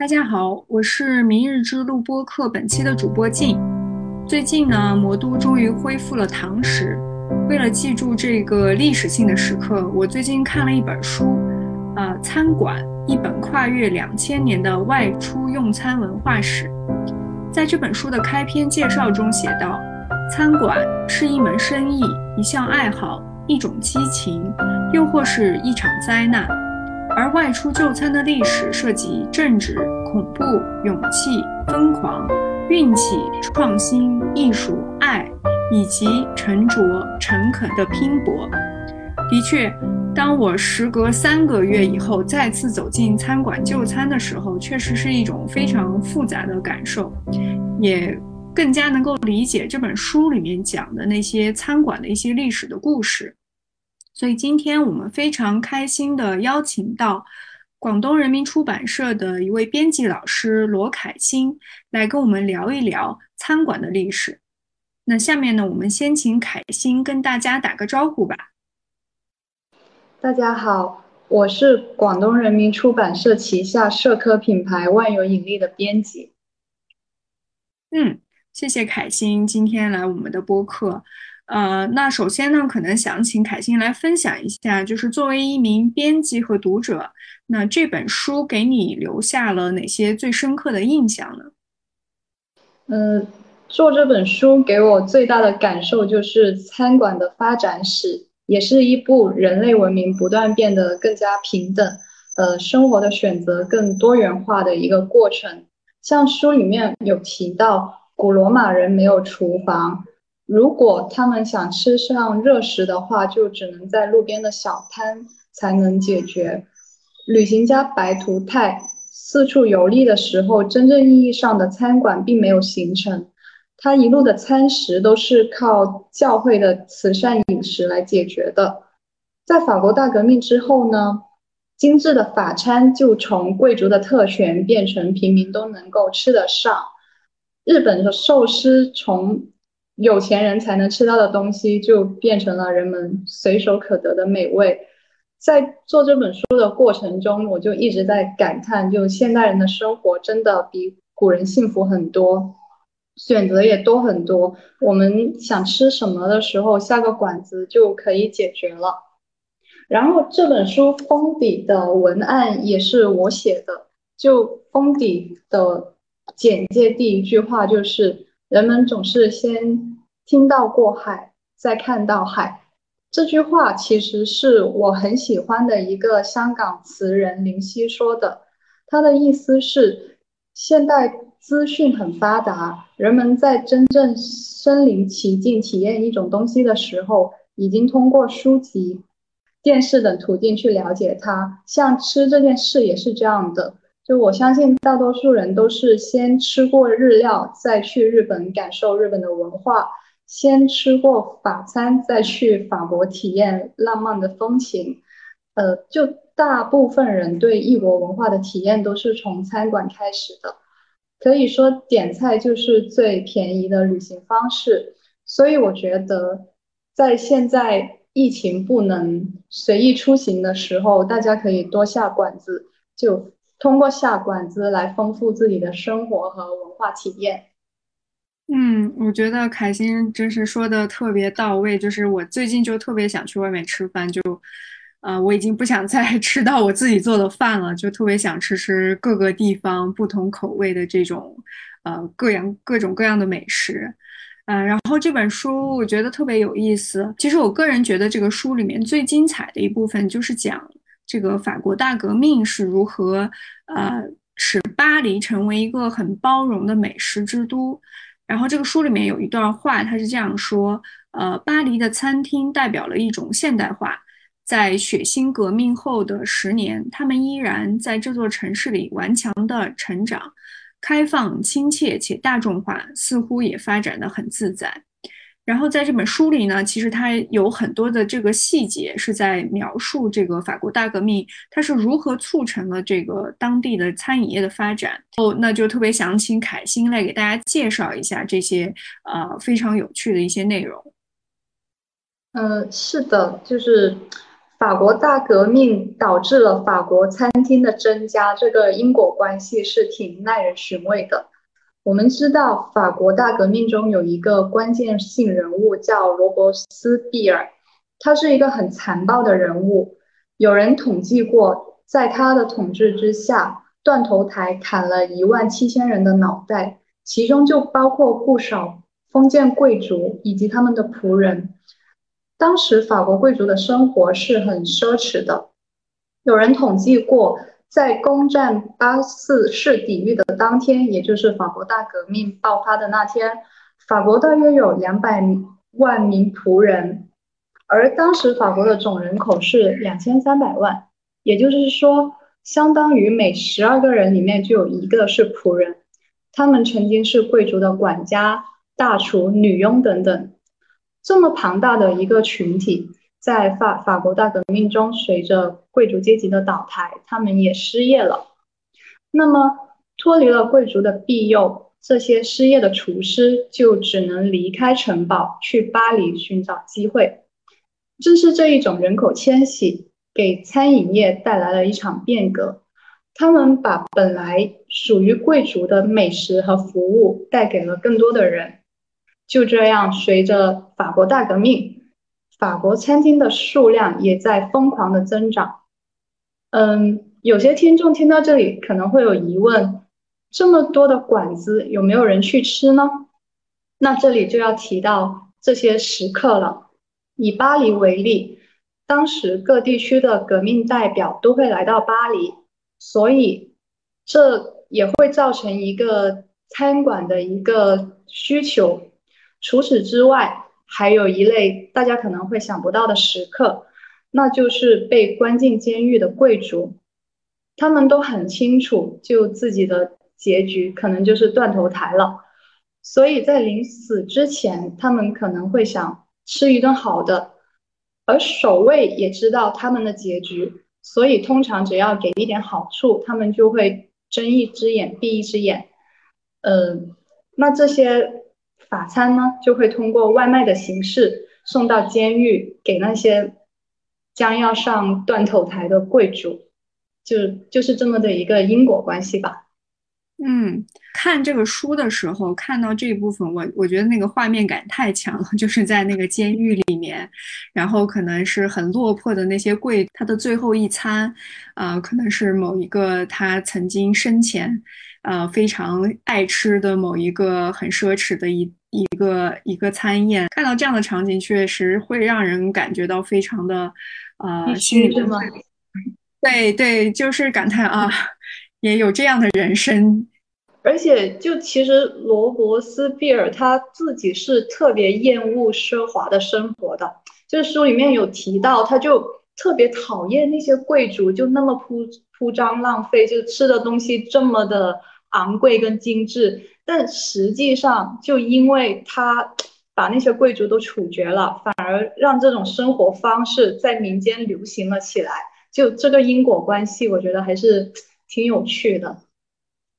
大家好，我是明日之路播客本期的主播静。最近呢，魔都终于恢复了堂食。为了记住这个历史性的时刻，我最近看了一本书，呃，《餐馆：一本跨越两千年的外出用餐文化史》。在这本书的开篇介绍中写道：“餐馆是一门生意，一项爱好，一种激情，又或是一场灾难。”而外出就餐的历史涉及政治、恐怖、勇气、疯狂、运气、创新、艺术、爱，以及沉着、诚恳的拼搏。的确，当我时隔三个月以后再次走进餐馆就餐的时候，确实是一种非常复杂的感受，也更加能够理解这本书里面讲的那些餐馆的一些历史的故事。所以今天我们非常开心的邀请到广东人民出版社的一位编辑老师罗凯欣来跟我们聊一聊餐馆的历史。那下面呢，我们先请凯欣跟大家打个招呼吧。大家好，我是广东人民出版社旗下社科品牌万有引力的编辑。嗯，谢谢凯欣今天来我们的播客。呃，那首先呢，可能想请凯欣来分享一下，就是作为一名编辑和读者，那这本书给你留下了哪些最深刻的印象呢？嗯，做这本书给我最大的感受就是餐馆的发展史，也是一部人类文明不断变得更加平等，呃，生活的选择更多元化的一个过程。像书里面有提到，古罗马人没有厨房。如果他们想吃上热食的话，就只能在路边的小摊才能解决。旅行家白图泰四处游历的时候，真正意义上的餐馆并没有形成，他一路的餐食都是靠教会的慈善饮食来解决的。在法国大革命之后呢，精致的法餐就从贵族的特权变成平民都能够吃得上。日本的寿司从有钱人才能吃到的东西，就变成了人们随手可得的美味。在做这本书的过程中，我就一直在感叹，就现代人的生活真的比古人幸福很多，选择也多很多。我们想吃什么的时候，下个馆子就可以解决了。然后这本书封底的文案也是我写的，就封底的简介第一句话就是。人们总是先听到过海，再看到海。这句话其实是我很喜欢的一个香港词人林夕说的。他的意思是，现代资讯很发达，人们在真正身临其境体验一种东西的时候，已经通过书籍、电视等途径去了解它。像吃这件事也是这样的。就我相信，大多数人都是先吃过日料，再去日本感受日本的文化；先吃过法餐，再去法国体验浪漫的风情。呃，就大部分人对异国文化的体验都是从餐馆开始的。可以说，点菜就是最便宜的旅行方式。所以，我觉得在现在疫情不能随意出行的时候，大家可以多下馆子，就。通过下馆子来丰富自己的生活和文化体验。嗯，我觉得凯欣真是说的特别到位。就是我最近就特别想去外面吃饭，就，呃，我已经不想再 吃到我自己做的饭了，就特别想吃吃各个地方不同口味的这种，呃，各样各种各样的美食。嗯，然后这本书我觉得特别有意思。其实我个人觉得这个书里面最精彩的一部分就是讲。这个法国大革命是如何，呃，使巴黎成为一个很包容的美食之都？然后这个书里面有一段话，他是这样说：，呃，巴黎的餐厅代表了一种现代化，在血腥革命后的十年，他们依然在这座城市里顽强的成长，开放、亲切且大众化，似乎也发展的很自在。然后在这本书里呢，其实它有很多的这个细节是在描述这个法国大革命它是如何促成了这个当地的餐饮业的发展。哦，那就特别想请凯欣来给大家介绍一下这些呃非常有趣的一些内容。嗯，是的，就是法国大革命导致了法国餐厅的增加，这个因果关系是挺耐人寻味的。我们知道，法国大革命中有一个关键性人物叫罗伯斯庇尔，他是一个很残暴的人物。有人统计过，在他的统治之下，断头台砍了一万七千人的脑袋，其中就包括不少封建贵族以及他们的仆人。当时法国贵族的生活是很奢侈的。有人统计过，在攻占巴斯市抵御的当天，也就是法国大革命爆发的那天，法国大约有两百万名仆人，而当时法国的总人口是两千三百万，也就是说，相当于每十二个人里面就有一个是仆人。他们曾经是贵族的管家、大厨、女佣等等。这么庞大的一个群体，在法法国大革命中，随着贵族阶级的倒台，他们也失业了。那么，脱离了贵族的庇佑，这些失业的厨师就只能离开城堡，去巴黎寻找机会。正是这一种人口迁徙，给餐饮业带来了一场变革。他们把本来属于贵族的美食和服务带给了更多的人。就这样，随着法国大革命，法国餐厅的数量也在疯狂的增长。嗯，有些听众听到这里可能会有疑问：这么多的馆子，有没有人去吃呢？那这里就要提到这些食客了。以巴黎为例，当时各地区的革命代表都会来到巴黎，所以这也会造成一个餐馆的一个需求。除此之外，还有一类大家可能会想不到的食客，那就是被关进监狱的贵族。他们都很清楚，就自己的结局可能就是断头台了，所以在临死之前，他们可能会想吃一顿好的。而守卫也知道他们的结局，所以通常只要给一点好处，他们就会睁一只眼闭一只眼。嗯，那这些。法餐呢，就会通过外卖的形式送到监狱，给那些将要上断头台的贵族，就就是这么的一个因果关系吧。嗯，看这个书的时候，看到这一部分，我我觉得那个画面感太强了，就是在那个监狱里面，然后可能是很落魄的那些贵，他的最后一餐，啊，可能是某一个他曾经生前，呃，非常爱吃的某一个很奢侈的一。一个一个餐宴，看到这样的场景，确实会让人感觉到非常的，呃，心里吗？对对，就是感叹啊，也有这样的人生。而且，就其实罗伯斯庇尔他自己是特别厌恶奢华的生活的，就是书里面有提到，他就特别讨厌那些贵族就那么铺铺张浪费，就吃的东西这么的昂贵跟精致。但实际上，就因为他把那些贵族都处决了，反而让这种生活方式在民间流行了起来。就这个因果关系，我觉得还是挺有趣的。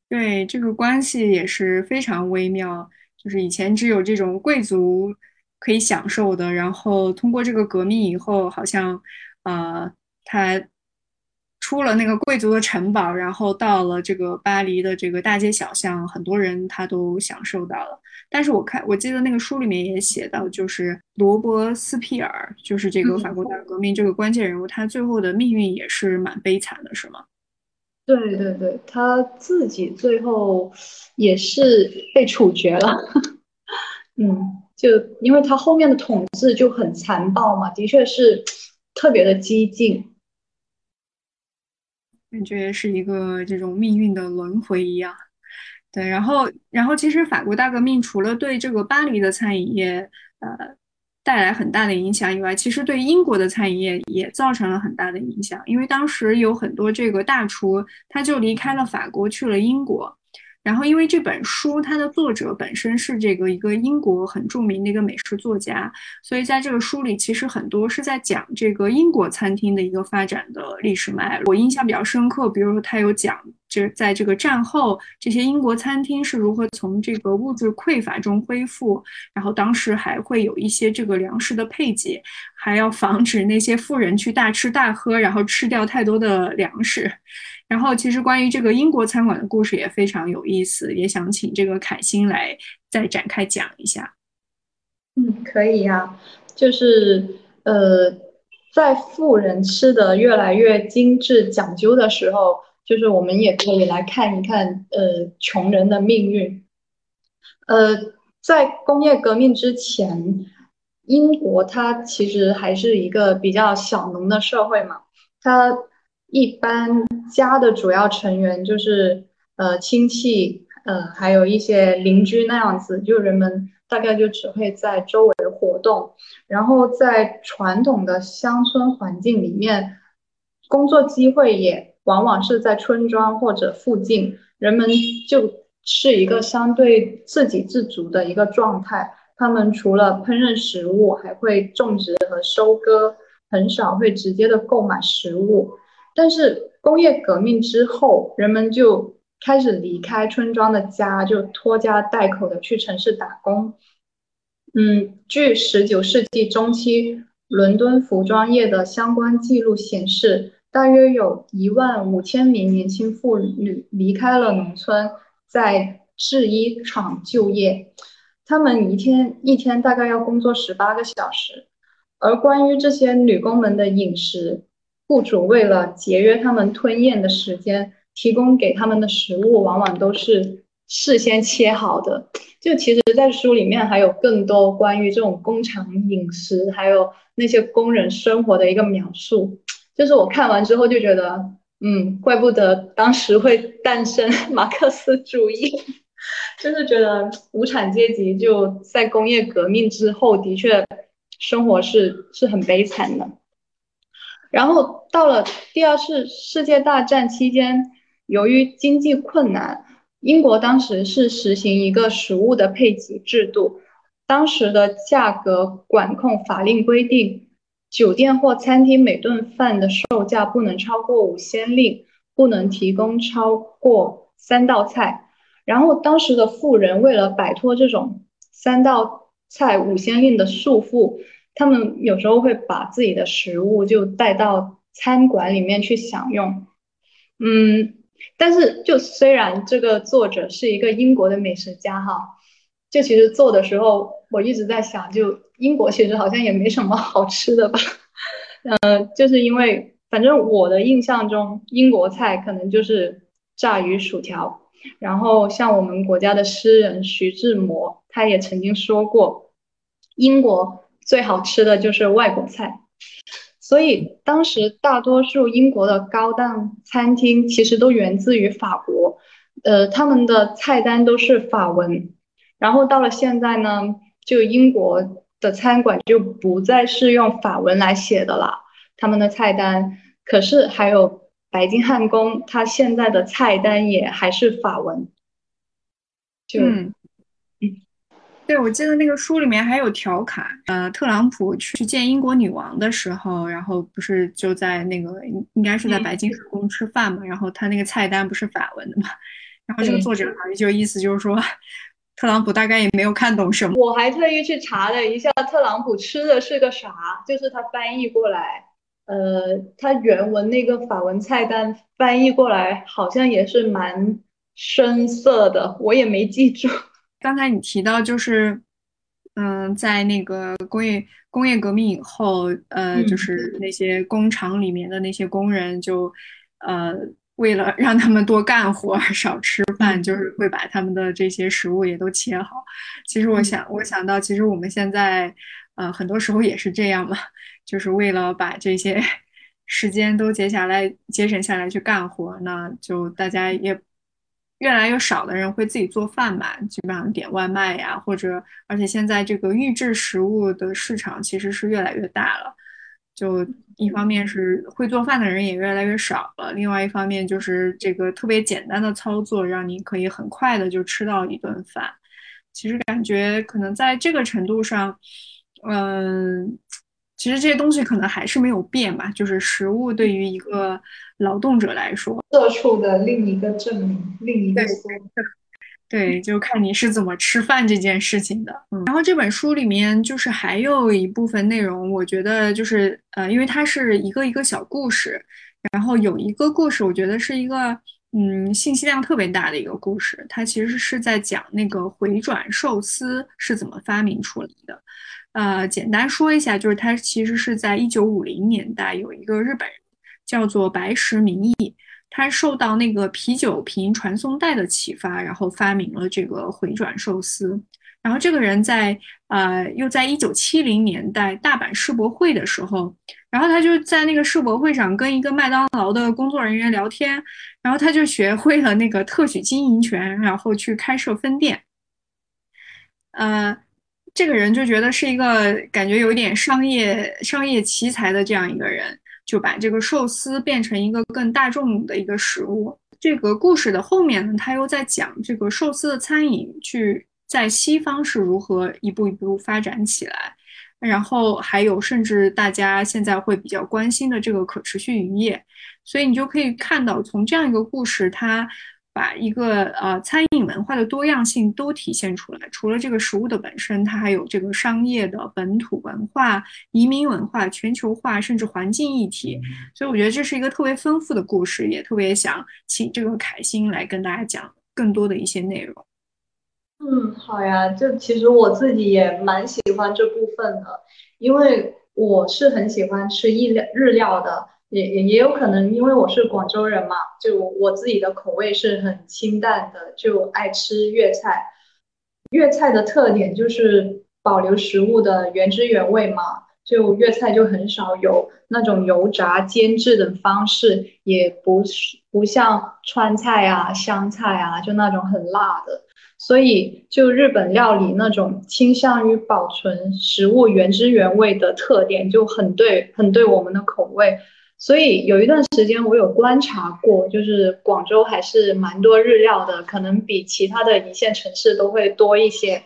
对，这个关系也是非常微妙。就是以前只有这种贵族可以享受的，然后通过这个革命以后，好像，呃，他。出了那个贵族的城堡，然后到了这个巴黎的这个大街小巷，很多人他都享受到了。但是我看，我记得那个书里面也写到，就是罗伯斯庇尔，就是这个法国大革命这个关键人物，他最后的命运也是蛮悲惨的，是吗？对对对，他自己最后也是被处决了。嗯，就因为他后面的统治就很残暴嘛，的确是特别的激进。感觉是一个这种命运的轮回一样，对。然后，然后其实法国大革命除了对这个巴黎的餐饮业呃带来很大的影响以外，其实对英国的餐饮业也造成了很大的影响。因为当时有很多这个大厨他就离开了法国去了英国，然后，因为这本书它的作者本身是这个一个英国很著名的一个美食作家，所以在这个书里其实很多是在讲这个英国餐厅的一个发展的历史脉络。我印象比较深刻，比如说他有讲，就是在这个战后这些英国餐厅是如何从这个物质匮乏中恢复，然后当时还会有一些这个粮食的配给，还要防止那些富人去大吃大喝，然后吃掉太多的粮食。然后，其实关于这个英国餐馆的故事也非常有意思，也想请这个凯欣来再展开讲一下。嗯，可以呀，就是呃，在富人吃的越来越精致讲究的时候，就是我们也可以来看一看呃穷人的命运。呃，在工业革命之前，英国它其实还是一个比较小农的社会嘛，它。一般家的主要成员就是呃亲戚，呃还有一些邻居那样子，就人们大概就只会在周围活动。然后在传统的乡村环境里面，工作机会也往往是在村庄或者附近，人们就是一个相对自给自足的一个状态。他们除了烹饪食物，还会种植和收割，很少会直接的购买食物。但是工业革命之后，人们就开始离开村庄的家，就拖家带口的去城市打工。嗯，据十九世纪中期伦敦服装业的相关记录显示，大约有一万五千名年轻妇女离开了农村，在制衣厂就业。他们一天一天大概要工作十八个小时，而关于这些女工们的饮食。雇主为了节约他们吞咽的时间，提供给他们的食物往往都是事先切好的。就其实，在书里面还有更多关于这种工厂饮食，还有那些工人生活的一个描述。就是我看完之后就觉得，嗯，怪不得当时会诞生马克思主义，就是觉得无产阶级就在工业革命之后的确生活是是很悲惨的。然后到了第二次世界大战期间，由于经济困难，英国当时是实行一个食物的配给制度。当时的价格管控法令规定，酒店或餐厅每顿饭的售价不能超过五先令，不能提供超过三道菜。然后当时的富人为了摆脱这种三道菜五先令的束缚。他们有时候会把自己的食物就带到餐馆里面去享用，嗯，但是就虽然这个作者是一个英国的美食家哈，就其实做的时候我一直在想，就英国其实好像也没什么好吃的吧，嗯，就是因为反正我的印象中英国菜可能就是炸鱼薯条，然后像我们国家的诗人徐志摩他也曾经说过，英国。最好吃的就是外国菜，所以当时大多数英国的高档餐厅其实都源自于法国，呃，他们的菜单都是法文。然后到了现在呢，就英国的餐馆就不再是用法文来写的了，他们的菜单。可是还有白金汉宫，它现在的菜单也还是法文。就。对，我记得那个书里面还有调侃，呃，特朗普去见英国女王的时候，然后不是就在那个应该是在白金汉宫吃饭嘛，然后他那个菜单不是法文的嘛，然后这个作者好像就意思就是说，特朗普大概也没有看懂什么。我还特意去查了一下，特朗普吃的是个啥，就是他翻译过来，呃，他原文那个法文菜单翻译过来好像也是蛮深色的，我也没记住。刚才你提到，就是，嗯，在那个工业工业革命以后，呃，就是那些工厂里面的那些工人，就，呃，为了让他们多干活少吃饭，就是会把他们的这些食物也都切好。其实我想，我想到，其实我们现在，呃，很多时候也是这样嘛，就是为了把这些 时间都节下来、节省下来去干活，那就大家也。越来越少的人会自己做饭吧，基本上点外卖呀，或者而且现在这个预制食物的市场其实是越来越大了，就一方面是会做饭的人也越来越少了，另外一方面就是这个特别简单的操作，让你可以很快的就吃到一顿饭。其实感觉可能在这个程度上，嗯，其实这些东西可能还是没有变吧。就是食物对于一个劳动者来说，社畜的另一个证明，另一个说。对，就看你是怎么吃饭这件事情的。嗯，然后这本书里面就是还有一部分内容，我觉得就是呃，因为它是一个一个小故事，然后有一个故事，我觉得是一个嗯信息量特别大的一个故事。它其实是在讲那个回转寿司是怎么发明出来的。呃，简单说一下，就是它其实是在一九五零年代有一个日本人叫做白石明义。他受到那个啤酒瓶传送带的启发，然后发明了这个回转寿司。然后这个人在呃，又在一九七零年代大阪世博会的时候，然后他就在那个世博会上跟一个麦当劳的工作人员聊天，然后他就学会了那个特许经营权，然后去开设分店。呃，这个人就觉得是一个感觉有点商业商业奇才的这样一个人。就把这个寿司变成一个更大众的一个食物。这个故事的后面呢，他又在讲这个寿司的餐饮去在西方是如何一步一步发展起来，然后还有甚至大家现在会比较关心的这个可持续渔业。所以你就可以看到，从这样一个故事，它。把一个呃餐饮文化的多样性都体现出来。除了这个食物的本身，它还有这个商业的本土文化、移民文化、全球化，甚至环境议题。所以我觉得这是一个特别丰富的故事，也特别想请这个凯欣来跟大家讲更多的一些内容。嗯，好呀，就其实我自己也蛮喜欢这部分的，因为我是很喜欢吃意料日料的。也也也有可能，因为我是广州人嘛，就我自己的口味是很清淡的，就爱吃粤菜。粤菜的特点就是保留食物的原汁原味嘛，就粤菜就很少有那种油炸、煎制等方式，也不是不像川菜啊、湘菜啊，就那种很辣的。所以，就日本料理那种倾向于保存食物原汁原味的特点，就很对，很对我们的口味。所以有一段时间我有观察过，就是广州还是蛮多日料的，可能比其他的一线城市都会多一些。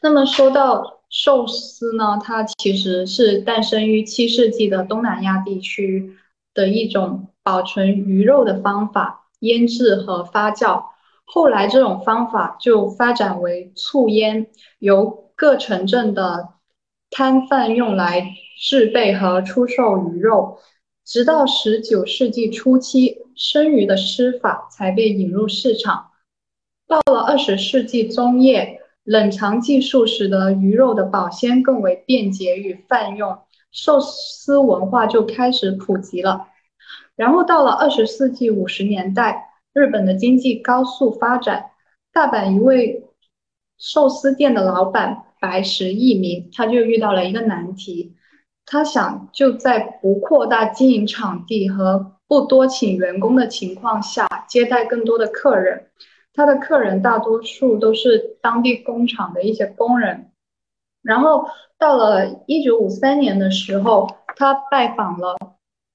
那么说到寿司呢，它其实是诞生于七世纪的东南亚地区的一种保存鱼肉的方法，腌制和发酵。后来这种方法就发展为醋腌，由各城镇的摊贩用来。制备和出售鱼肉，直到十九世纪初期，生鱼的吃法才被引入市场。到了二十世纪中叶，冷藏技术使得鱼肉的保鲜更为便捷与泛用，寿司文化就开始普及了。然后到了二十世纪五十年代，日本的经济高速发展，大阪一位寿司店的老板白石一明，他就遇到了一个难题。他想就在不扩大经营场地和不多请员工的情况下接待更多的客人。他的客人大多数都是当地工厂的一些工人。然后到了一九五三年的时候，他拜访了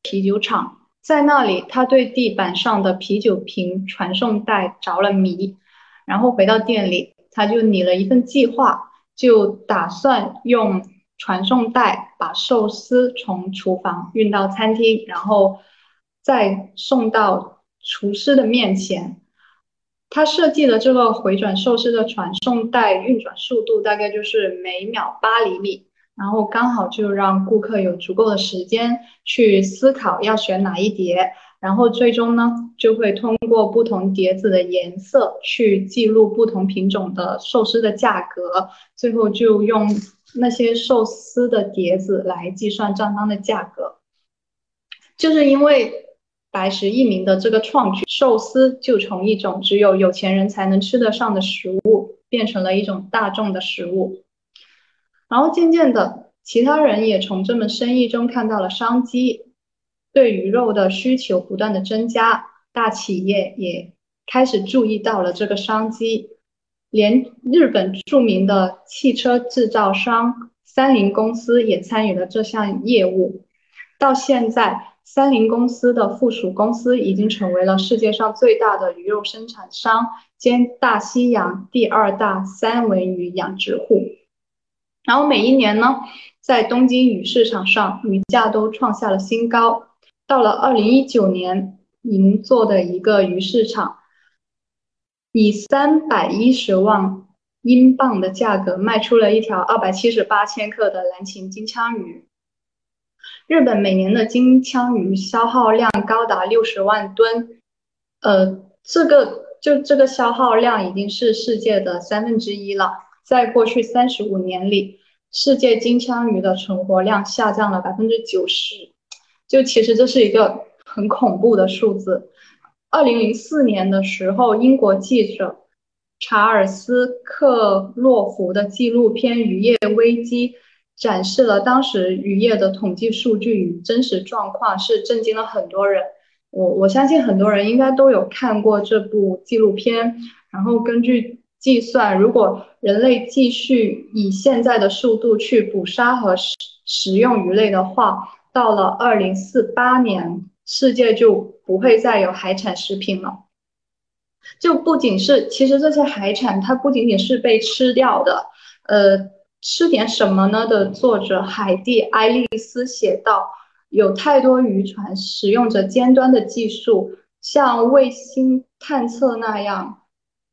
啤酒厂，在那里他对地板上的啤酒瓶传送带着了迷。然后回到店里，他就拟了一份计划，就打算用。传送带把寿司从厨房运到餐厅，然后再送到厨师的面前。他设计的这个回转寿司的传送带运转速度大概就是每秒八厘米，然后刚好就让顾客有足够的时间去思考要选哪一碟，然后最终呢就会通过不同碟子的颜色去记录不同品种的寿司的价格，最后就用。那些寿司的碟子来计算账单的价格，就是因为白石一名的这个创举，寿司就从一种只有有钱人才能吃得上的食物，变成了一种大众的食物。然后渐渐的，其他人也从这门生意中看到了商机，对鱼肉的需求不断的增加，大企业也开始注意到了这个商机。连日本著名的汽车制造商三菱公司也参与了这项业务。到现在，三菱公司的附属公司已经成为了世界上最大的鱼肉生产商兼大西洋第二大三文鱼养殖户。然后每一年呢，在东京鱼市场上，鱼价都创下了新高。到了二零一九年，银座的一个鱼市场，以三百一十万英镑的价格卖出了一条二百七十八千克的蓝鳍金枪鱼。日本每年的金枪鱼消耗量高达六十万吨，呃，这个就这个消耗量已经是世界的三分之一了。在过去三十五年里，世界金枪鱼的存活量下降了百分之九十，就其实这是一个很恐怖的数字。二零零四年的时候，英国记者查尔斯克洛弗的纪录片《渔业危机》。展示了当时渔业的统计数据与真实状况，是震惊了很多人。我我相信很多人应该都有看过这部纪录片。然后根据计算，如果人类继续以现在的速度去捕杀和食食用鱼类的话，到了二零四八年，世界就不会再有海产食品了。就不仅是，其实这些海产它不仅仅是被吃掉的，呃。吃点什么呢？的作者海蒂·埃利斯写道：“有太多渔船使用着尖端的技术，像卫星探测那样，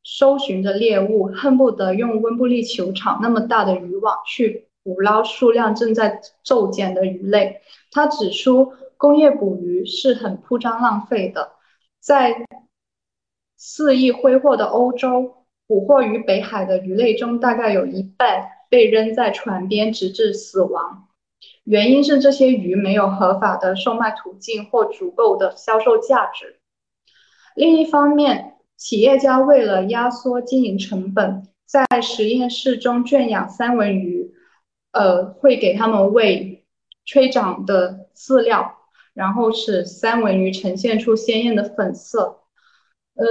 搜寻着猎物，恨不得用温布利球场那么大的渔网去捕捞数量正在骤减的鱼类。”他指出，工业捕鱼是很铺张浪费的，在肆意挥霍的欧洲，捕获于北海的鱼类中，大概有一半。被扔在船边直至死亡，原因是这些鱼没有合法的售卖途径或足够的销售价值。另一方面，企业家为了压缩经营成本，在实验室中圈养三文鱼，呃，会给他们喂催长的饲料，然后使三文鱼呈现出鲜艳的粉色，呃。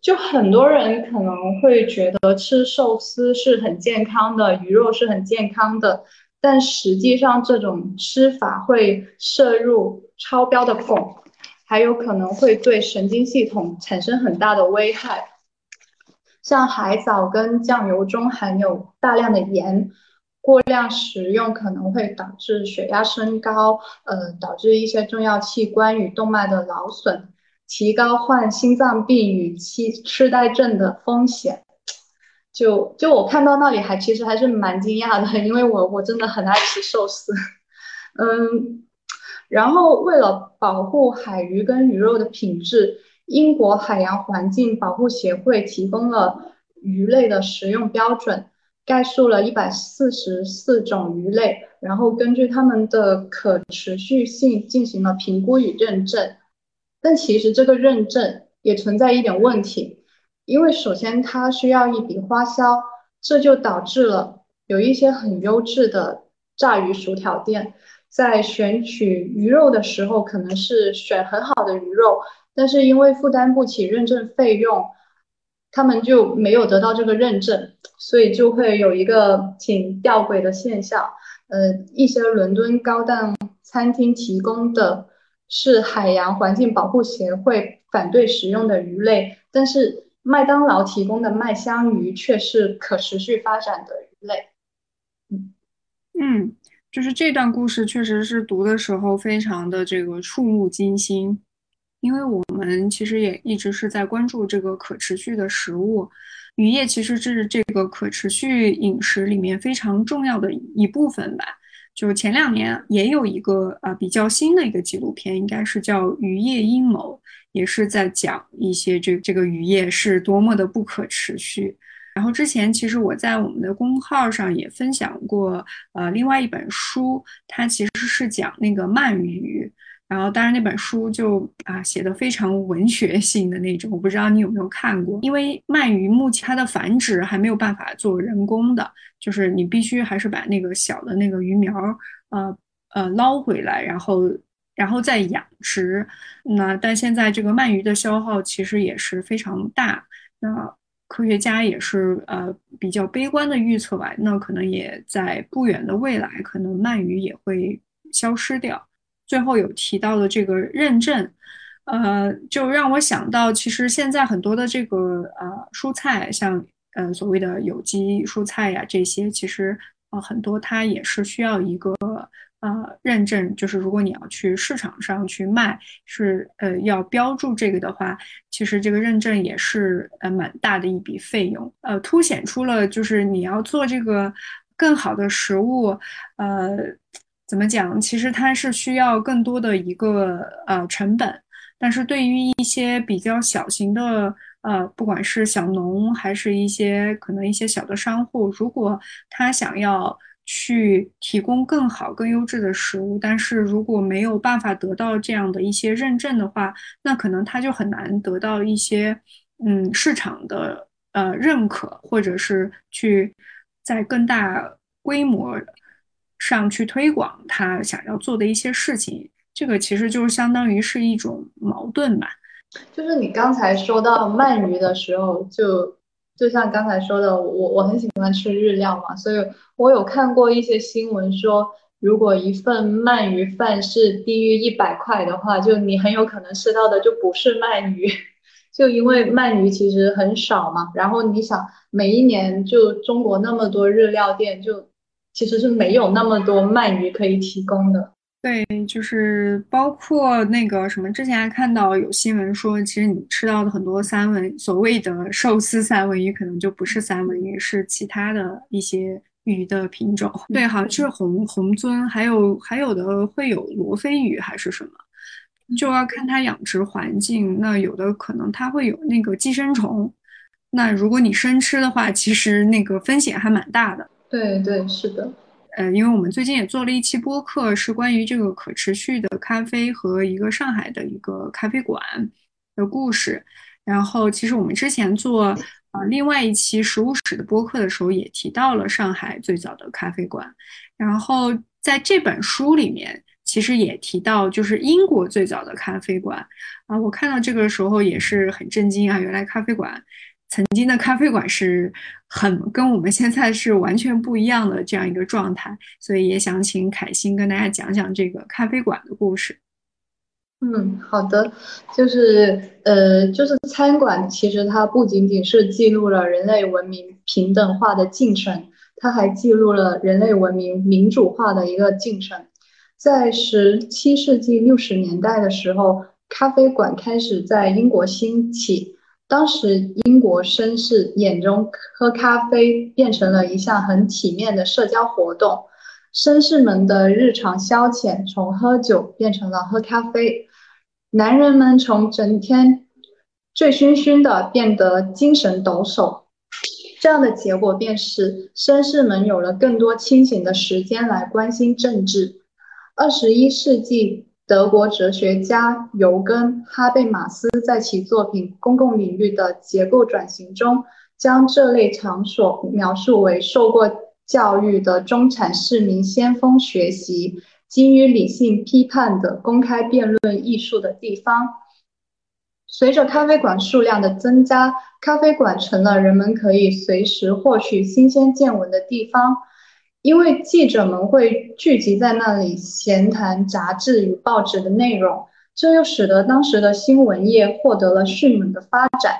就很多人可能会觉得吃寿司是很健康的，鱼肉是很健康的，但实际上这种吃法会摄入超标的汞，还有可能会对神经系统产生很大的危害。像海藻跟酱油中含有大量的盐，过量食用可能会导致血压升高，呃，导致一些重要器官与动脉的劳损。提高患心脏病与痴痴呆症的风险，就就我看到那里还其实还是蛮惊讶的，因为我我真的很爱吃寿司，嗯，然后为了保护海鱼跟鱼肉的品质，英国海洋环境保护协会提供了鱼类的食用标准，概述了一百四十四种鱼类，然后根据它们的可持续性进行了评估与认证。但其实这个认证也存在一点问题，因为首先它需要一笔花销，这就导致了有一些很优质的炸鱼薯条店在选取鱼肉的时候，可能是选很好的鱼肉，但是因为负担不起认证费用，他们就没有得到这个认证，所以就会有一个挺吊诡的现象，呃，一些伦敦高档餐厅提供的。是海洋环境保护协会反对食用的鱼类，但是麦当劳提供的麦香鱼却是可持续发展的鱼类。嗯嗯，就是这段故事确实是读的时候非常的这个触目惊心，因为我们其实也一直是在关注这个可持续的食物，渔业其实是这个可持续饮食里面非常重要的一部分吧。就前两年也有一个呃比较新的一个纪录片，应该是叫《渔业阴谋》，也是在讲一些这这个渔业是多么的不可持续。然后之前其实我在我们的公号上也分享过，呃，另外一本书，它其实是讲那个鳗鱼。然后，当然那本书就啊写的非常文学性的那种，我不知道你有没有看过。因为鳗鱼目前它的繁殖还没有办法做人工的，就是你必须还是把那个小的那个鱼苗呃呃捞回来，然后然后再养殖。那但现在这个鳗鱼的消耗其实也是非常大。那科学家也是呃比较悲观的预测吧，那可能也在不远的未来，可能鳗鱼也会消失掉。最后有提到的这个认证，呃，就让我想到，其实现在很多的这个呃蔬菜，像呃所谓的有机蔬菜呀这些，其实呃很多它也是需要一个。呃，认证就是如果你要去市场上去卖，是呃要标注这个的话，其实这个认证也是呃蛮大的一笔费用，呃凸显出了就是你要做这个更好的食物，呃怎么讲？其实它是需要更多的一个呃成本，但是对于一些比较小型的呃，不管是小农还是一些可能一些小的商户，如果他想要。去提供更好、更优质的食物，但是如果没有办法得到这样的一些认证的话，那可能他就很难得到一些嗯市场的呃认可，或者是去在更大规模上去推广他想要做的一些事情。这个其实就是相当于是一种矛盾吧。就是你刚才说到鳗鱼的时候，就。就像刚才说的，我我很喜欢吃日料嘛，所以我有看过一些新闻说，如果一份鳗鱼饭是低于一百块的话，就你很有可能吃到的就不是鳗鱼，就因为鳗鱼其实很少嘛。然后你想，每一年就中国那么多日料店，就其实是没有那么多鳗鱼可以提供的。对，就是包括那个什么，之前还看到有新闻说，其实你吃到的很多三文所谓的寿司三文鱼，可能就不是三文鱼，是其他的一些鱼的品种。对，好像是红红鳟，还有还有的会有罗非鱼还是什么，就要看它养殖环境。那有的可能它会有那个寄生虫，那如果你生吃的话，其实那个风险还蛮大的。对对，是的。呃，因为我们最近也做了一期播客，是关于这个可持续的咖啡和一个上海的一个咖啡馆的故事。然后，其实我们之前做呃另外一期食物史的播客的时候，也提到了上海最早的咖啡馆。然后在这本书里面，其实也提到就是英国最早的咖啡馆啊。我看到这个时候也是很震惊啊，原来咖啡馆。曾经的咖啡馆是很跟我们现在是完全不一样的这样一个状态，所以也想请凯欣跟大家讲讲这个咖啡馆的故事。嗯，好的，就是呃，就是餐馆其实它不仅仅是记录了人类文明平等化的进程，它还记录了人类文明民主化的一个进程。在十七世纪六十年代的时候，咖啡馆开始在英国兴起。当时英国绅士眼中喝咖啡变成了一项很体面的社交活动，绅士们的日常消遣从喝酒变成了喝咖啡，男人们从整天醉醺醺的变得精神抖擞，这样的结果便是绅士们有了更多清醒的时间来关心政治。二十一世纪。德国哲学家尤根·哈贝马斯在其作品《公共领域的结构转型》中，将这类场所描述为受过教育的中产市民先锋学习、基于理性批判的公开辩论艺术的地方。随着咖啡馆数量的增加，咖啡馆成了人们可以随时获取新鲜见闻的地方。因为记者们会聚集在那里闲谈杂志与报纸的内容，这又使得当时的新闻业获得了迅猛的发展。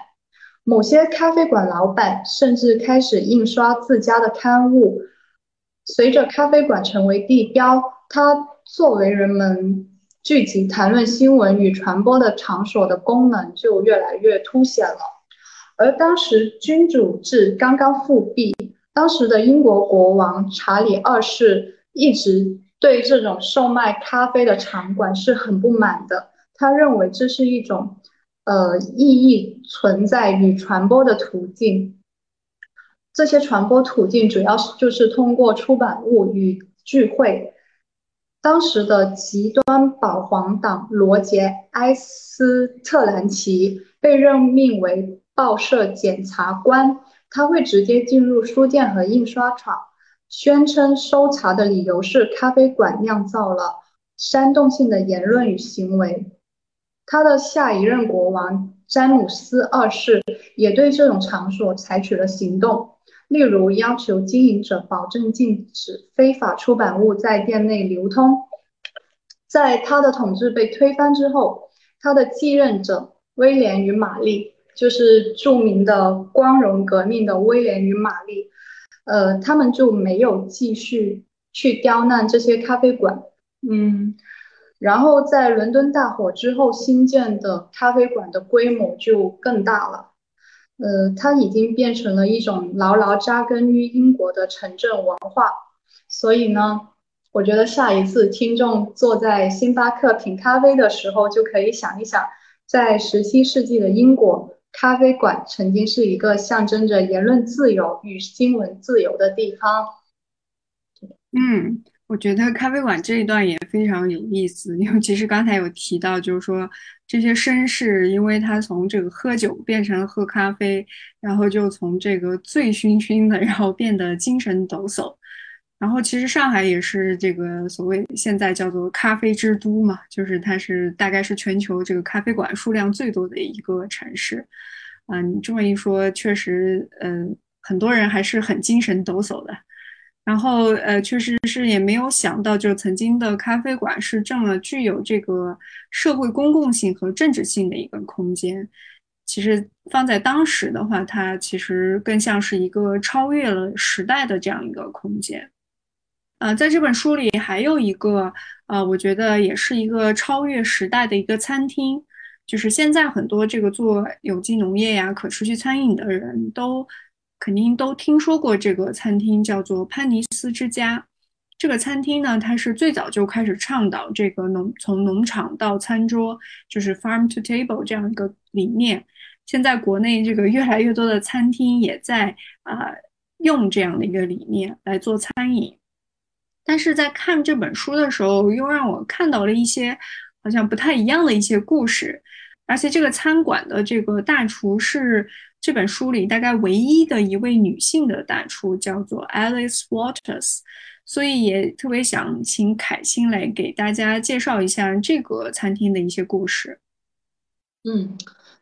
某些咖啡馆老板甚至开始印刷自家的刊物。随着咖啡馆成为地标，它作为人们聚集谈论新闻与传播的场所的功能就越来越凸显了。而当时君主制刚刚复辟。当时的英国国王查理二世一直对这种售卖咖啡的场馆是很不满的。他认为这是一种，呃，意义存在与传播的途径。这些传播途径主要是就是通过出版物与聚会。当时的极端保皇党罗杰·埃斯特兰奇被任命为报社检察官。他会直接进入书店和印刷厂，宣称搜查的理由是咖啡馆酿造了煽动性的言论与行为。他的下一任国王詹姆斯二世也对这种场所采取了行动，例如要求经营者保证禁止非法出版物在店内流通。在他的统治被推翻之后，他的继任者威廉与玛丽，就是著名的光荣革命的威廉与玛丽，呃，他们就没有继续去刁难这些咖啡馆，嗯，然后在伦敦大火之后新建的咖啡馆的规模就更大了，呃，它已经变成了一种牢牢扎根于英国的城镇文化，所以呢。我觉得下一次听众坐在星巴克品咖啡的时候，就可以想一想，在十七世纪的英国，咖啡馆曾经是一个象征着言论自由与新闻自由的地方。嗯，我觉得咖啡馆这一段也非常有意思，尤其是刚才有提到，就是说这些绅士，因为他从这个喝酒变成了喝咖啡，然后就从这个醉醺醺的，然后变得精神抖擞。然后其实上海也是这个所谓现在叫做咖啡之都嘛，就是它是大概是全球这个咖啡馆数量最多的一个城市。嗯，你这么一说，确实，嗯，很多人还是很精神抖擞的。然后，呃，确实是也没有想到，就曾经的咖啡馆是这么具有这个社会公共性和政治性的一个空间。其实放在当时的话，它其实更像是一个超越了时代的这样一个空间。呃，在这本书里还有一个，呃，我觉得也是一个超越时代的一个餐厅，就是现在很多这个做有机农业呀、可持续餐饮的人都肯定都听说过这个餐厅，叫做潘尼斯之家。这个餐厅呢，它是最早就开始倡导这个农从农场到餐桌，就是 farm to table 这样一个理念。现在国内这个越来越多的餐厅也在啊用这样的一个理念来做餐饮。但是在看这本书的时候，又让我看到了一些好像不太一样的一些故事，而且这个餐馆的这个大厨是这本书里大概唯一的一位女性的大厨，叫做 Alice Waters，所以也特别想请凯欣来给大家介绍一下这个餐厅的一些故事。嗯，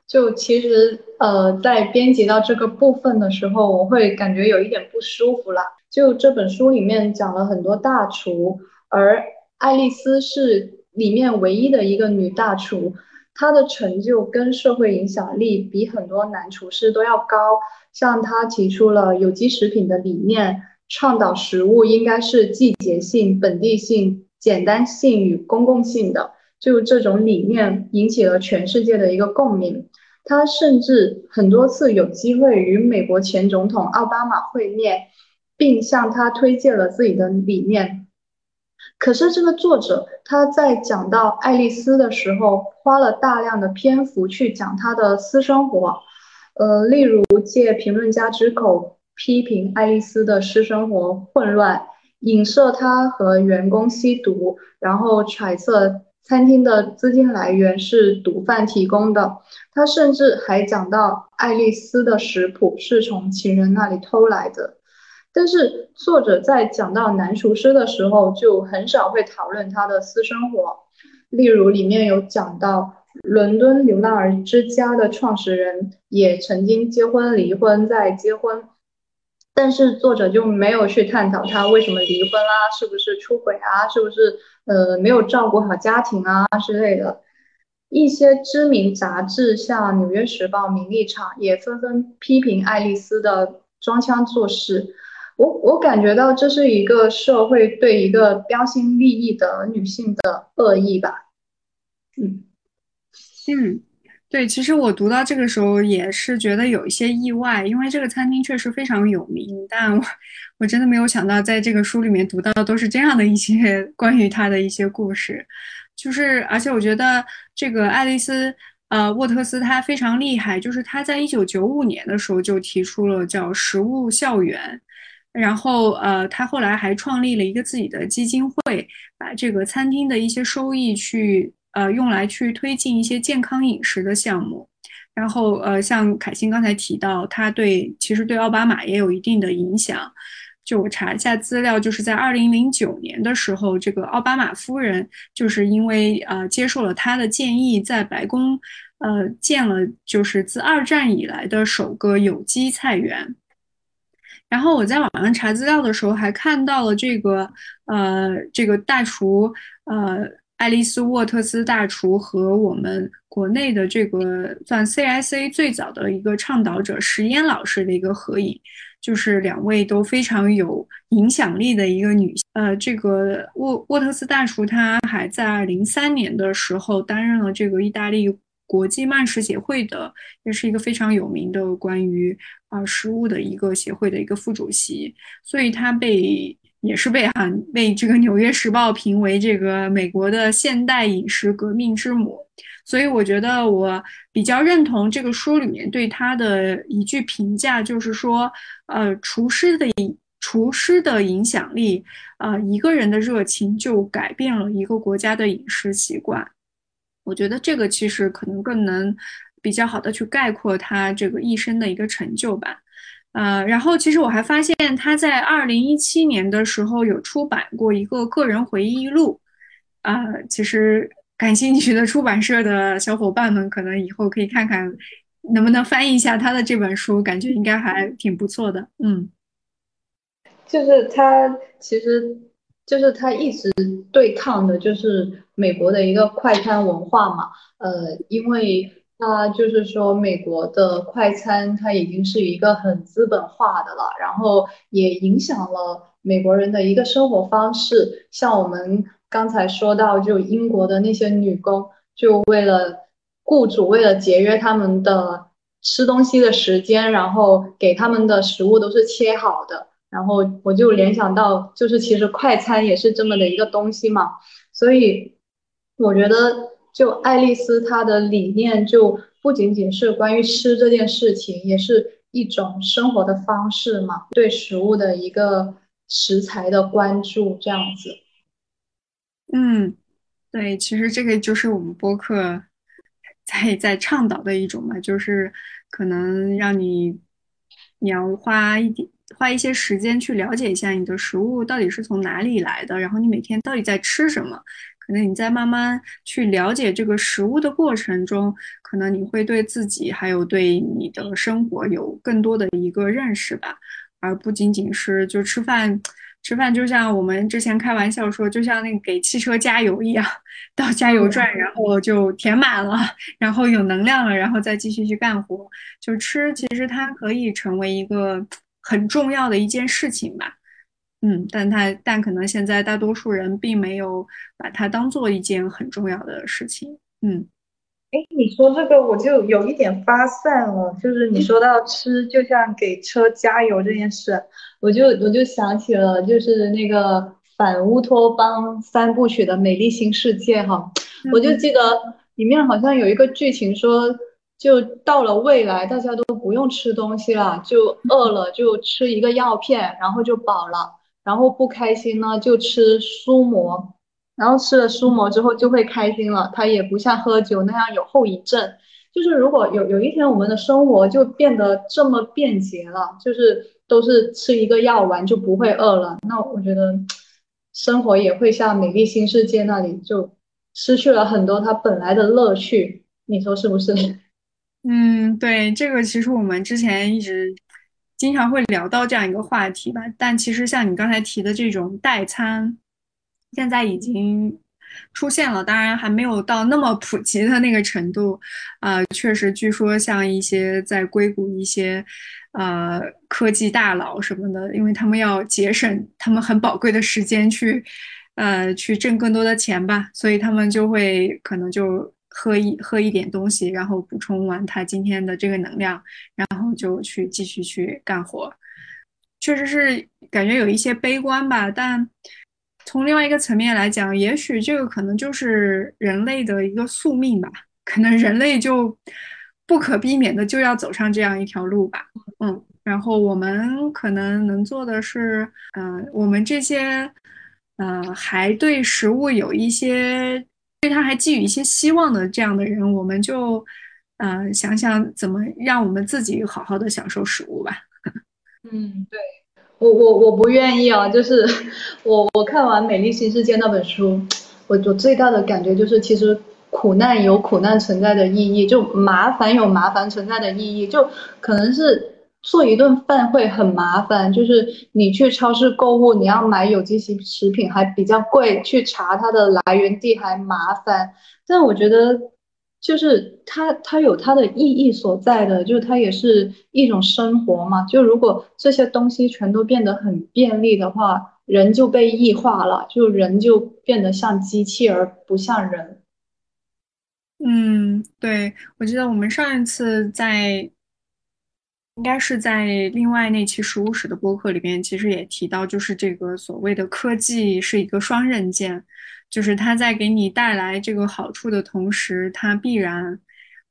就其实呃，在编辑到这个部分的时候，我会感觉有一点不舒服了。就这本书里面讲了很多大厨，而爱丽丝是里面唯一的一个女大厨，她的成就跟社会影响力比很多男厨师都要高。像她提出了有机食品的理念，倡导食物应该是季节性、本地性、简单性与公共性的，就这种理念引起了全世界的一个共鸣。他甚至很多次有机会与美国前总统奥巴马会面。并向他推荐了自己的理念。可是这个作者他在讲到爱丽丝的时候，花了大量的篇幅去讲她的私生活，呃，例如借评论家之口批评爱丽丝的私生活混乱，影射她和员工吸毒，然后揣测餐厅的资金来源是毒贩提供的。他甚至还讲到爱丽丝的食谱是从情人那里偷来的。但是作者在讲到男厨师的时候，就很少会讨论他的私生活。例如，里面有讲到伦敦流浪儿之家的创始人也曾经结婚、离婚再结婚，但是作者就没有去探讨他为什么离婚啦，是不是出轨啊，是不是呃没有照顾好家庭啊之类的。一些知名杂志，像《纽约时报》《名利场》也纷纷批评爱丽丝的装腔作势。我我感觉到这是一个社会对一个标新立异的女性的恶意吧，嗯嗯，对，其实我读到这个时候也是觉得有一些意外，因为这个餐厅确实非常有名，但我我真的没有想到在这个书里面读到的都是这样的一些 关于他的一些故事，就是而且我觉得这个爱丽丝呃沃特斯她非常厉害，就是她在一九九五年的时候就提出了叫食物校园。然后，呃，他后来还创立了一个自己的基金会，把这个餐厅的一些收益去，呃，用来去推进一些健康饮食的项目。然后，呃，像凯欣刚才提到，他对其实对奥巴马也有一定的影响。就我查一下资料，就是在二零零九年的时候，这个奥巴马夫人就是因为呃接受了他的建议，在白宫呃建了就是自二战以来的首个有机菜园。然后我在网上查资料的时候，还看到了这个呃这个大厨呃爱丽丝沃特斯大厨和我们国内的这个算 CSA 最早的一个倡导者石嫣老师的一个合影。就是两位都非常有影响力的一个女性，呃，这个沃沃特斯大厨，她还在零三年的时候担任了这个意大利国际慢食协会的，也是一个非常有名的关于啊食物的一个协会的一个副主席，所以她被也是被哈被这个《纽约时报》评为这个美国的现代饮食革命之母。所以我觉得我比较认同这个书里面对他的一句评价，就是说，呃，厨师的厨师的影响力，呃，一个人的热情就改变了一个国家的饮食习惯。我觉得这个其实可能更能比较好的去概括他这个一生的一个成就吧。呃，然后其实我还发现他在二零一七年的时候有出版过一个个人回忆录，啊，其实。感兴趣的出版社的小伙伴们，可能以后可以看看能不能翻译一下他的这本书，感觉应该还挺不错的。嗯，就是他，其实就是他一直对抗的就是美国的一个快餐文化嘛。呃，因为那就是说美国的快餐，它已经是一个很资本化的了，然后也影响了美国人的一个生活方式，像我们。刚才说到，就英国的那些女工，就为了雇主，为了节约他们的吃东西的时间，然后给他们的食物都是切好的。然后我就联想到，就是其实快餐也是这么的一个东西嘛。所以我觉得，就爱丽丝她的理念，就不仅仅是关于吃这件事情，也是一种生活的方式嘛，对食物的一个食材的关注，这样子。嗯，对，其实这个就是我们播客 在在倡导的一种嘛，就是可能让你你要花一点花一些时间去了解一下你的食物到底是从哪里来的，然后你每天到底在吃什么。可能你在慢慢去了解这个食物的过程中，可能你会对自己还有对你的生活有更多的一个认识吧，而不仅仅是就吃饭。吃饭就像我们之前开玩笑说，就像那个给汽车加油一样，到加油站然后就填满了，然后有能量了，然后再继续去干活。就吃，其实它可以成为一个很重要的一件事情吧。嗯，但他但可能现在大多数人并没有把它当做一件很重要的事情。嗯。哎，你说这个我就有一点发散了，就是你说到吃，就像给车加油这件事，我就我就想起了就是那个反乌托邦三部曲的《美丽新世界》哈，我就记得里面好像有一个剧情说，就到了未来，大家都不用吃东西了，就饿了就吃一个药片，然后就饱了，然后不开心呢就吃酥馍。然后吃了舒膜之后就会开心了，它也不像喝酒那样有后遗症。就是如果有有一天我们的生活就变得这么便捷了，就是都是吃一个药丸就不会饿了，那我觉得生活也会像美丽新世界那里就失去了很多它本来的乐趣。你说是不是？嗯，对，这个其实我们之前一直经常会聊到这样一个话题吧。但其实像你刚才提的这种代餐。现在已经出现了，当然还没有到那么普及的那个程度。啊，确实，据说像一些在硅谷一些呃科技大佬什么的，因为他们要节省他们很宝贵的时间去呃去挣更多的钱吧，所以他们就会可能就喝一喝一点东西，然后补充完他今天的这个能量，然后就去继续去干活。确实是感觉有一些悲观吧，但。从另外一个层面来讲，也许这个可能就是人类的一个宿命吧。可能人类就不可避免的就要走上这样一条路吧。嗯，然后我们可能能做的是，嗯，我们这些，呃，还对食物有一些对他还寄予一些希望的这样的人，我们就，呃，想想怎么让我们自己好好的享受食物吧。嗯，对。我我我不愿意啊，就是我我看完《美丽新世界》那本书，我我最大的感觉就是，其实苦难有苦难存在的意义，就麻烦有麻烦存在的意义，就可能是。做一顿饭会很麻烦，就是你去超市购物，你要买有机食食品还比较贵，去查它的来源地还麻烦。但我觉得，就是它它有它的意义所在的，就是它也是一种生活嘛。就如果这些东西全都变得很便利的话，人就被异化了，就人就变得像机器而不像人。嗯，对，我记得我们上一次在。应该是在另外那期食物史的播客里边，其实也提到，就是这个所谓的科技是一个双刃剑，就是它在给你带来这个好处的同时，它必然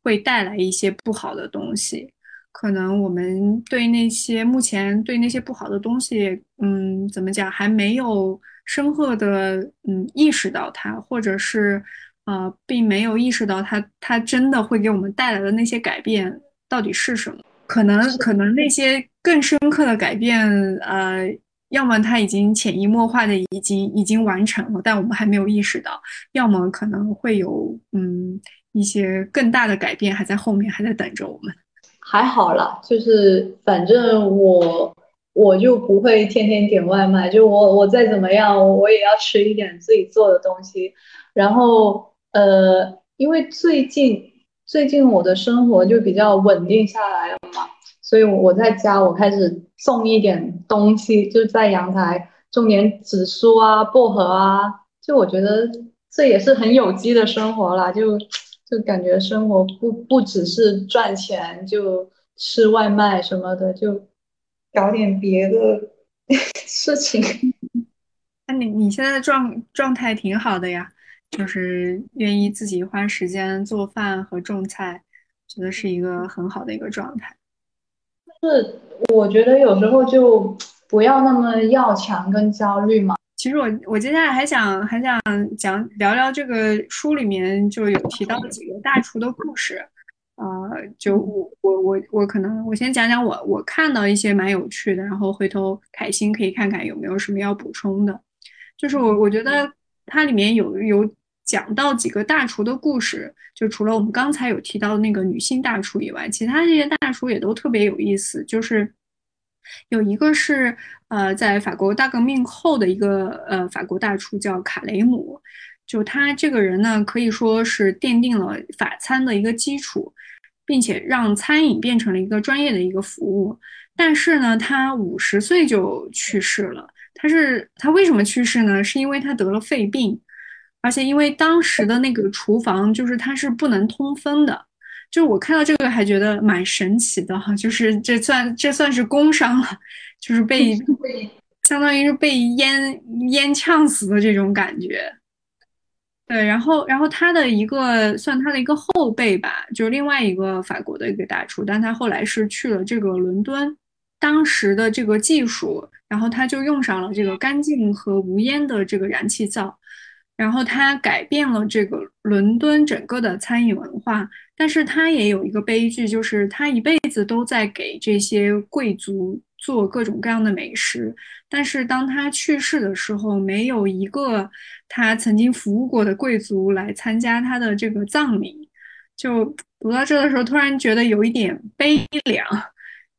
会带来一些不好的东西。可能我们对那些目前对那些不好的东西，嗯，怎么讲，还没有深刻的嗯意识到它，或者是呃，并没有意识到它，它真的会给我们带来的那些改变到底是什么。可能可能那些更深刻的改变，呃，要么他已经潜移默化的已经已经完成了，但我们还没有意识到；要么可能会有嗯一些更大的改变还在后面，还在等着我们。还好啦，就是反正我我就不会天天点外卖，就我我再怎么样，我也要吃一点自己做的东西。然后呃，因为最近。最近我的生活就比较稳定下来了嘛，所以我在家我开始种一点东西，就在阳台种点紫苏啊、薄荷啊，就我觉得这也是很有机的生活啦，就就感觉生活不不只是赚钱，就吃外卖什么的，就搞点别的事情。那你你现在状状态挺好的呀。就是愿意自己花时间做饭和种菜，觉得是一个很好的一个状态。是，我觉得有时候就不要那么要强跟焦虑嘛。其实我我接下来还想还想讲聊聊这个书里面就有提到几个大厨的故事，呃，就我我我我可能我先讲讲我我看到一些蛮有趣的，然后回头凯欣可以看看有没有什么要补充的。就是我我觉得它里面有有。讲到几个大厨的故事，就除了我们刚才有提到的那个女性大厨以外，其他这些大厨也都特别有意思。就是有一个是呃，在法国大革命后的一个呃法国大厨叫卡雷姆，就他这个人呢，可以说是奠定了法餐的一个基础，并且让餐饮变成了一个专业的一个服务。但是呢，他五十岁就去世了。他是他为什么去世呢？是因为他得了肺病。而且因为当时的那个厨房就是它是不能通风的，就是我看到这个还觉得蛮神奇的哈，就是这算这算是工伤了，就是被相当于是被烟烟呛死的这种感觉。对，然后然后他的一个算他的一个后辈吧，就是另外一个法国的一个大厨，但他后来是去了这个伦敦，当时的这个技术，然后他就用上了这个干净和无烟的这个燃气灶。然后他改变了这个伦敦整个的餐饮文化，但是他也有一个悲剧，就是他一辈子都在给这些贵族做各种各样的美食，但是当他去世的时候，没有一个他曾经服务过的贵族来参加他的这个葬礼。就读到这的时候，突然觉得有一点悲凉。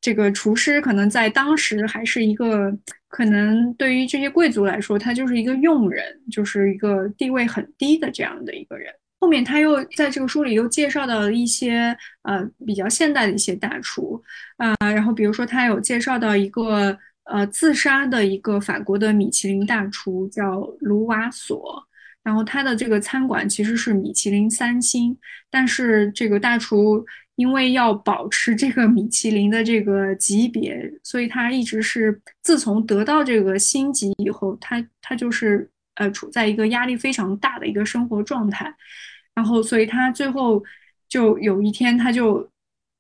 这个厨师可能在当时还是一个，可能对于这些贵族来说，他就是一个佣人，就是一个地位很低的这样的一个人。后面他又在这个书里又介绍到了一些呃比较现代的一些大厨啊，然后比如说他有介绍到一个呃自杀的一个法国的米其林大厨叫卢瓦索，然后他的这个餐馆其实是米其林三星，但是这个大厨。因为要保持这个米其林的这个级别，所以他一直是自从得到这个星级以后，他他就是呃处在一个压力非常大的一个生活状态，然后所以他最后就有一天他就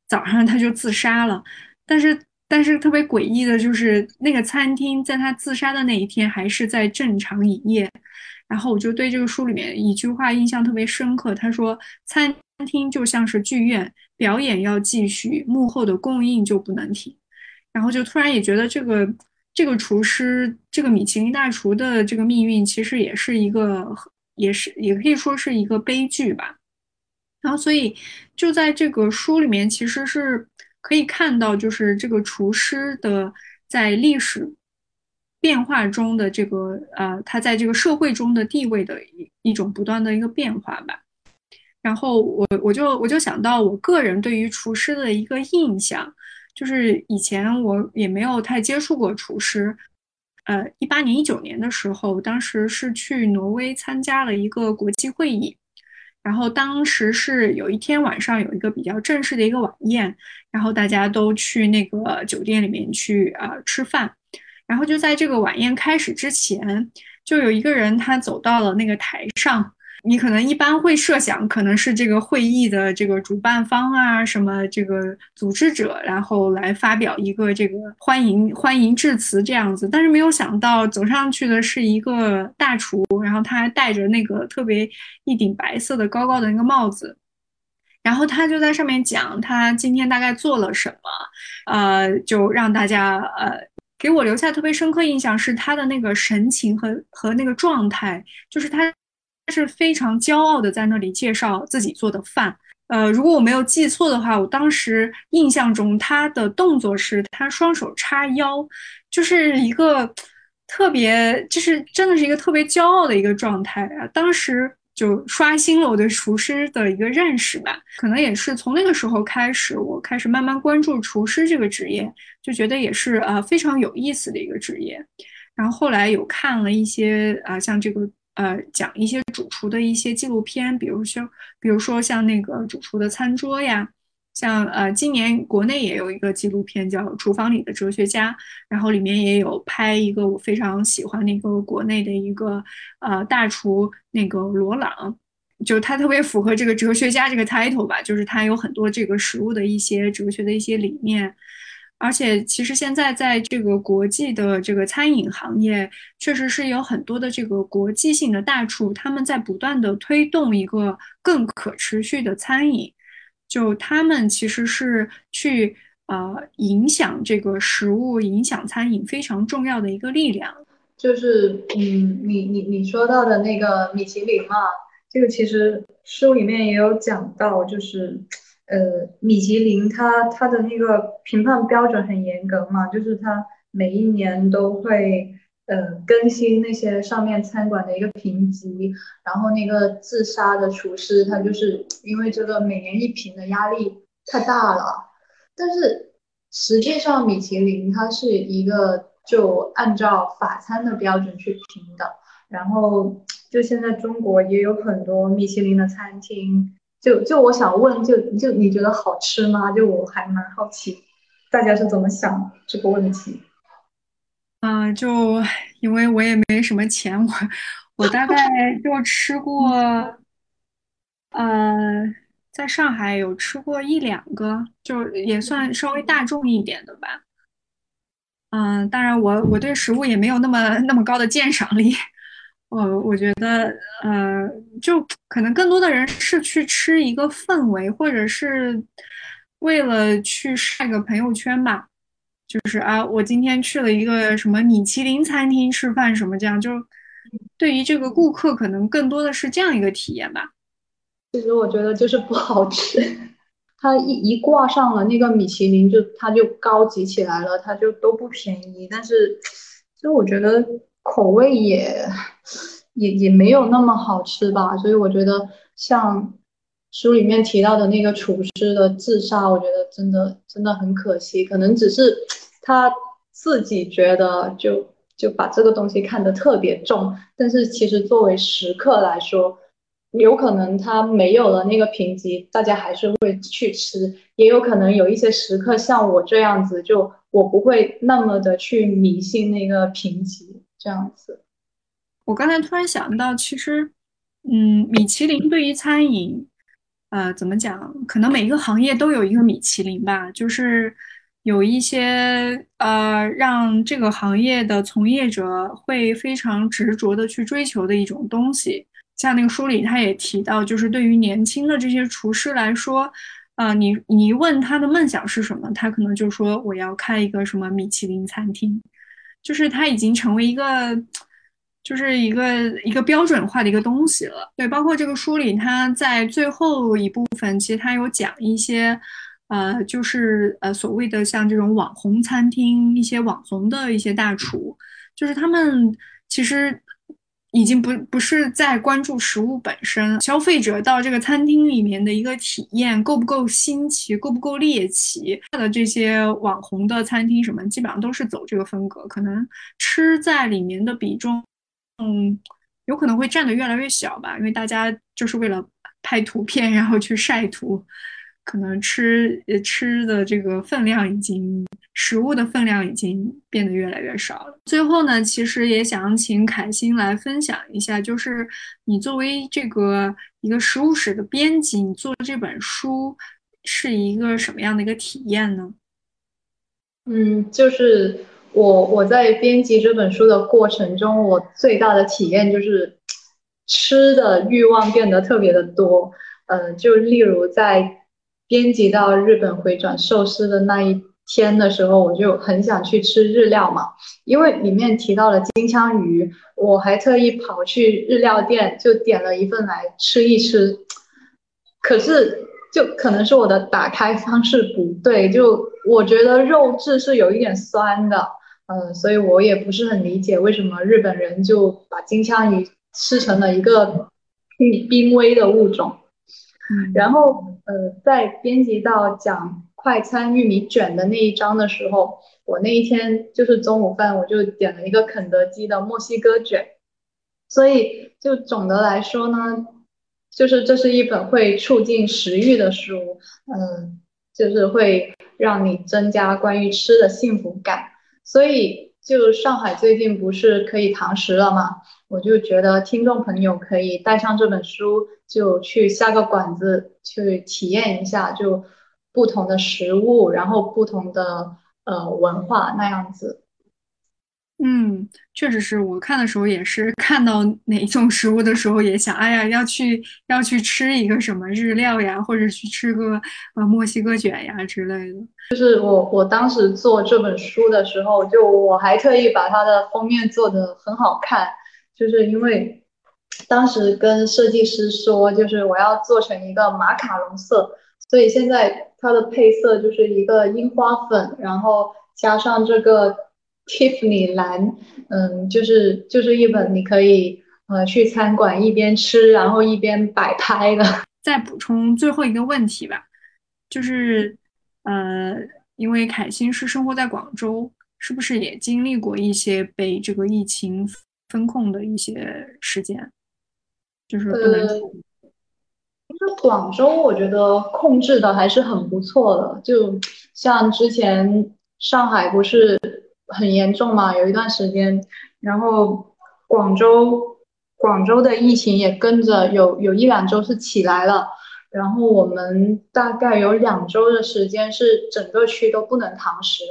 早上他就自杀了，但是但是特别诡异的就是那个餐厅在他自杀的那一天还是在正常营业，然后我就对这个书里面一句话印象特别深刻，他说餐厅就像是剧院。表演要继续，幕后的供应就不能停。然后就突然也觉得这个这个厨师，这个米其林大厨的这个命运，其实也是一个，也是也可以说是一个悲剧吧。然后，所以就在这个书里面，其实是可以看到，就是这个厨师的在历史变化中的这个呃，他在这个社会中的地位的一一种不断的一个变化吧。然后我我就我就想到我个人对于厨师的一个印象，就是以前我也没有太接触过厨师。呃，一八年、一九年的时候，当时是去挪威参加了一个国际会议。然后当时是有一天晚上有一个比较正式的一个晚宴，然后大家都去那个酒店里面去啊吃饭，然后就在这个晚宴开始之前，就有一个人他走到了那个台上。你可能一般会设想，可能是这个会议的这个主办方啊，什么这个组织者，然后来发表一个这个欢迎欢迎致辞这样子。但是没有想到，走上去的是一个大厨，然后他还戴着那个特别一顶白色的高高的那个帽子，然后他就在上面讲他今天大概做了什么，呃，就让大家呃给我留下特别深刻印象是他的那个神情和和那个状态，就是他。他是非常骄傲的在那里介绍自己做的饭。呃，如果我没有记错的话，我当时印象中他的动作是他双手叉腰，就是一个特别，就是真的是一个特别骄傲的一个状态啊。当时就刷新了我对厨师的一个认识吧。可能也是从那个时候开始，我开始慢慢关注厨师这个职业，就觉得也是呃非常有意思的一个职业。然后后来有看了一些啊，像这个。呃，讲一些主厨的一些纪录片，比如说，比如说像那个主厨的餐桌呀，像呃，今年国内也有一个纪录片叫《厨房里的哲学家》，然后里面也有拍一个我非常喜欢那个国内的一个呃大厨那个罗朗，就他特别符合这个哲学家这个 title 吧，就是他有很多这个食物的一些哲学的一些理念。而且，其实现在在这个国际的这个餐饮行业，确实是有很多的这个国际性的大厨，他们在不断的推动一个更可持续的餐饮。就他们其实是去呃影响这个食物、影响餐饮非常重要的一个力量。就是嗯，你你你说到的那个米其林嘛，这个其实书里面也有讲到，就是。呃，米其林它它的那个评判标准很严格嘛，就是它每一年都会呃更新那些上面餐馆的一个评级，然后那个自杀的厨师他就是因为这个每年一评的压力太大了，但是实际上米其林它是一个就按照法餐的标准去评的，然后就现在中国也有很多米其林的餐厅。就就我想问，就就你觉得好吃吗？就我还蛮好奇，大家是怎么想这个问题？啊，就因为我也没什么钱，我我大概 就吃过，呃，在上海有吃过一两个，就也算稍微大众一点的吧。嗯，当然我我对食物也没有那么那么高的鉴赏力。我我觉得，呃，就可能更多的人是去吃一个氛围，或者是为了去晒个朋友圈吧。就是啊，我今天去了一个什么米其林餐厅吃饭，什么这样，就对于这个顾客可能更多的是这样一个体验吧。其实我觉得就是不好吃，它一一挂上了那个米其林，就它就高级起来了，它就都不便宜。但是，就我觉得。口味也也也没有那么好吃吧，所以我觉得像书里面提到的那个厨师的自杀，我觉得真的真的很可惜。可能只是他自己觉得就就把这个东西看得特别重，但是其实作为食客来说，有可能他没有了那个评级，大家还是会去吃。也有可能有一些食客像我这样子，就我不会那么的去迷信那个评级。这样子，我刚才突然想到，其实，嗯，米其林对于餐饮，呃，怎么讲？可能每一个行业都有一个米其林吧，就是有一些呃，让这个行业的从业者会非常执着的去追求的一种东西。像那个书里他也提到，就是对于年轻的这些厨师来说，啊，你你问他的梦想是什么，他可能就说我要开一个什么米其林餐厅。就是它已经成为一个，就是一个一个标准化的一个东西了。对，包括这个书里，它在最后一部分，其实它有讲一些，呃，就是呃所谓的像这种网红餐厅，一些网红的一些大厨，就是他们其实。已经不不是在关注食物本身，消费者到这个餐厅里面的一个体验够不够新奇，够不够猎奇？的这些网红的餐厅什么，基本上都是走这个风格，可能吃在里面的比重，嗯，有可能会占的越来越小吧，因为大家就是为了拍图片，然后去晒图。可能吃呃吃的这个分量已经食物的分量已经变得越来越少了。最后呢，其实也想请凯欣来分享一下，就是你作为这个一个食物史的编辑，你做这本书是一个什么样的一个体验呢？嗯，就是我我在编辑这本书的过程中，我最大的体验就是吃的欲望变得特别的多。嗯，就例如在。编辑到日本回转寿司的那一天的时候，我就很想去吃日料嘛，因为里面提到了金枪鱼，我还特意跑去日料店就点了一份来吃一吃。可是就可能是我的打开方式不对，就我觉得肉质是有一点酸的，嗯，所以我也不是很理解为什么日本人就把金枪鱼吃成了一个濒濒危的物种。然后，呃，在编辑到讲快餐玉米卷的那一章的时候，我那一天就是中午饭，我就点了一个肯德基的墨西哥卷。所以，就总的来说呢，就是这是一本会促进食欲的书，嗯，就是会让你增加关于吃的幸福感。所以，就上海最近不是可以堂食了吗？我就觉得听众朋友可以带上这本书。就去下个馆子去体验一下，就不同的食物，然后不同的呃文化那样子。嗯，确实是我看的时候也是看到哪种食物的时候也想，哎呀，要去要去吃一个什么日料呀，或者去吃个呃墨西哥卷呀之类的。就是我我当时做这本书的时候，就我还特意把它的封面做的很好看，就是因为。当时跟设计师说，就是我要做成一个马卡龙色，所以现在它的配色就是一个樱花粉，然后加上这个 Tiffany 蓝，嗯，就是就是一本你可以呃去餐馆一边吃然后一边摆拍的。再补充最后一个问题吧，就是呃，因为凯欣是生活在广州，是不是也经历过一些被这个疫情封控的一些时间？就是呃，其实广州我觉得控制的还是很不错的，就像之前上海不是很严重嘛，有一段时间，然后广州广州的疫情也跟着有有一两周是起来了，然后我们大概有两周的时间是整个区都不能堂食，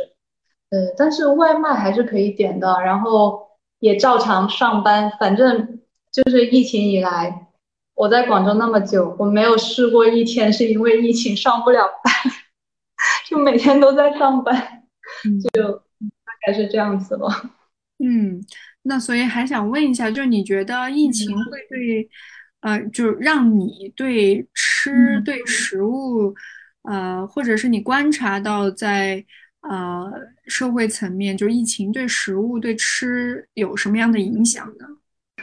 呃，但是外卖还是可以点的，然后也照常上班，反正。就是疫情以来，我在广州那么久，我没有试过一天是因为疫情上不了班，就每天都在上班，就大概是这样子了。嗯，那所以还想问一下，就你觉得疫情会对，呃，就让你对吃、对食物，呃，或者是你观察到在呃社会层面，就疫情对食物、对吃有什么样的影响呢？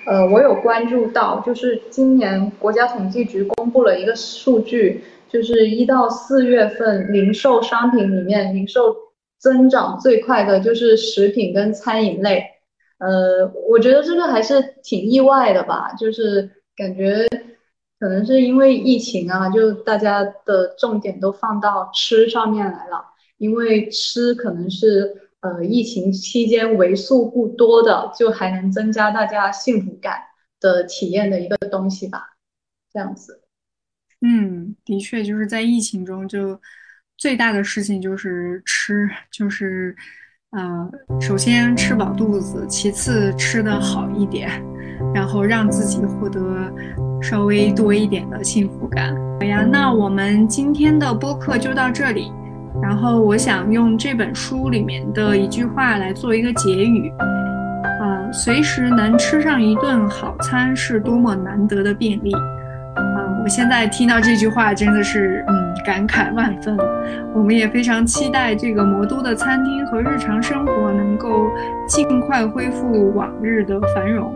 呃，我有关注到，就是今年国家统计局公布了一个数据，就是一到四月份零售商品里面，零售增长最快的就是食品跟餐饮类。呃，我觉得这个还是挺意外的吧，就是感觉可能是因为疫情啊，就大家的重点都放到吃上面来了，因为吃可能是。呃，疫情期间为数不多的，就还能增加大家幸福感的体验的一个东西吧，这样子。嗯，的确，就是在疫情中，就最大的事情就是吃，就是呃，首先吃饱肚子，其次吃的好一点，然后让自己获得稍微多一点的幸福感。好呀，那我们今天的播客就到这里。然后我想用这本书里面的一句话来做一个结语，嗯，随时能吃上一顿好餐是多么难得的便利。啊，我现在听到这句话真的是，嗯，感慨万分。我们也非常期待这个魔都的餐厅和日常生活能够尽快恢复往日的繁荣。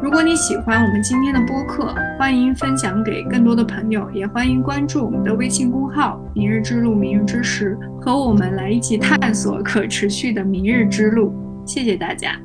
如果你喜欢我们今天的播客，欢迎分享给更多的朋友，也欢迎关注我们的微信公号“明日之路，明日之时”，和我们来一起探索可持续的明日之路。谢谢大家。